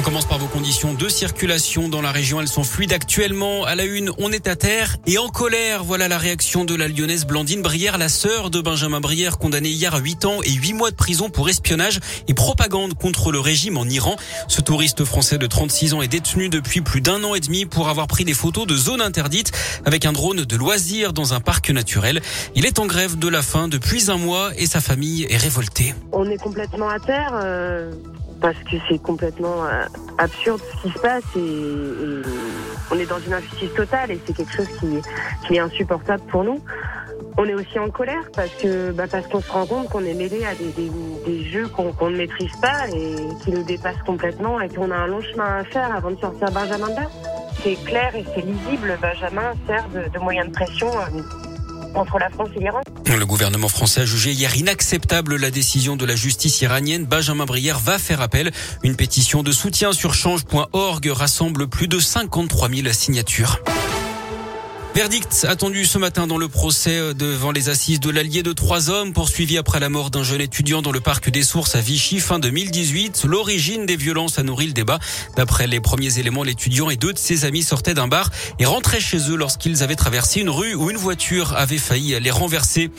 On commence par vos conditions de circulation dans la région. Elles sont fluides actuellement. À la une, on est à terre et en colère. Voilà la réaction de la lyonnaise Blandine Brière, la sœur de Benjamin Brière, condamnée hier à 8 ans et 8 mois de prison pour espionnage et propagande contre le régime en Iran. Ce touriste français de 36 ans est détenu depuis plus d'un an et demi pour avoir pris des photos de zones interdites avec un drone de loisirs dans un parc naturel. Il est en grève de la faim depuis un mois et sa famille est révoltée. On est complètement à terre. Euh parce que c'est complètement euh, absurde ce qui se passe et, on est dans une injustice totale et c'est quelque chose qui, est insupportable pour nous. On est aussi en colère parce que bah parce qu'on se rend compte qu'on est mêlé à des, jeux qu'on ne maîtrise pas et qui nous dépassent complètement et qu'on a un long chemin à faire avant de sortir Benjamin de C'est clair et c'est lisible. Benjamin sert de, de moyen de pression euh, Le gouvernement français a jugé hier inacceptable la décision de la justice iranienne. Benjamin Brière va faire appel. Une pétition de soutien sur change.org rassemble plus de 53 000 signatures. Verdict attendu ce matin dans le procès euh, devant les assises de l'allié de trois hommes poursuivis après la mort d'un jeune étudiant dans le parc des Sources à Vichy fin 2018. L'origine des violences a nourri le débat. D'après les premiers éléments, l'étudiant et deux de ses amis sortaient d'un bar et rentraient chez eux lorsqu'ils avaient traversé une rue où une voiture avait failli les renverser.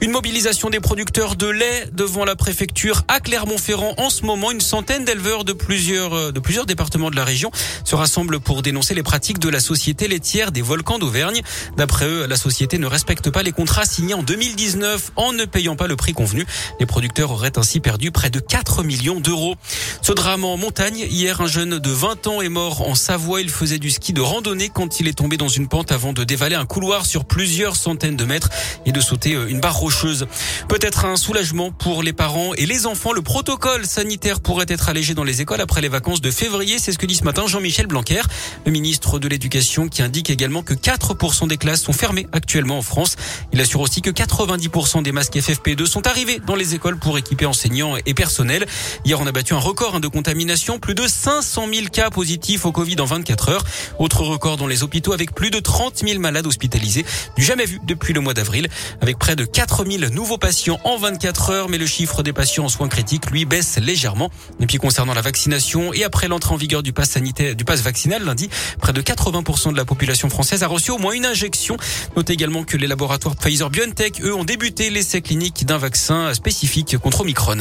Une mobilisation des producteurs de lait devant la préfecture à Clermont-Ferrand. En ce moment, une centaine d'éleveurs de plusieurs, euh, de plusieurs départements de la région se rassemblent pour dénoncer les pratiques de la société laitière des volcans d'Auvergne. D'après eux, la société ne respecte pas les contrats signés en 2019 en ne payant pas le prix convenu. Les producteurs auraient ainsi perdu près de 4 millions d'euros. Ce drame en montagne, hier, un jeune de 20 ans est mort en Savoie. Il faisait du ski de randonnée quand il est tombé dans une pente avant de dévaler un couloir sur plusieurs centaines de mètres et de sauter euh, une barre rocheuse. Peut-être un soulagement pour les parents et les enfants. Le protocole sanitaire pourrait être allégé dans les écoles après les vacances de février. C'est ce que dit ce matin Jean-Michel Blanquer, le ministre de l'Éducation, qui indique également que 4 des classes sont fermées actuellement en France. Il assure aussi que 90% des masques FFP2 sont arrivés dans les écoles pour équiper enseignants et personnels. Hier, on a battu un record hein, de contamination, plus de 500 000 cas positifs au Covid en 24 heures. Autre record dans les hôpitaux avec plus de 30 000 malades hospitalisés, du jamais vu depuis le mois d'avril, avec près de 4 000 nouveaux patients en 24 heures. Mais le chiffre des patients en soins critiques, lui, baisse légèrement. Et puis concernant la vaccination et après l'entrée en vigueur du pass sanitaire, du pass vaccinal lundi, près de 80% de la population française a reçu au moins une injection. Notez également que les laboratoires Pfizer BioNTech, eux, ont débuté l'essai clinique d'un vaccin spécifique contre Omicron.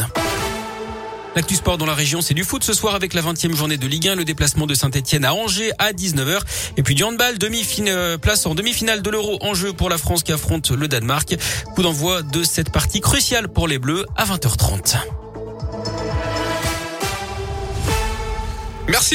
L'actu sport dans la région, c'est du foot ce soir avec la 20e journée de Ligue 1, le déplacement de Saint-Etienne à Angers à 19h. Et puis du handball, demi euh, place en demi-finale de l'Euro en jeu pour la France qui affronte le Danemark. Coup d'envoi de cette partie cruciale pour les Bleus à 20h30. Merci.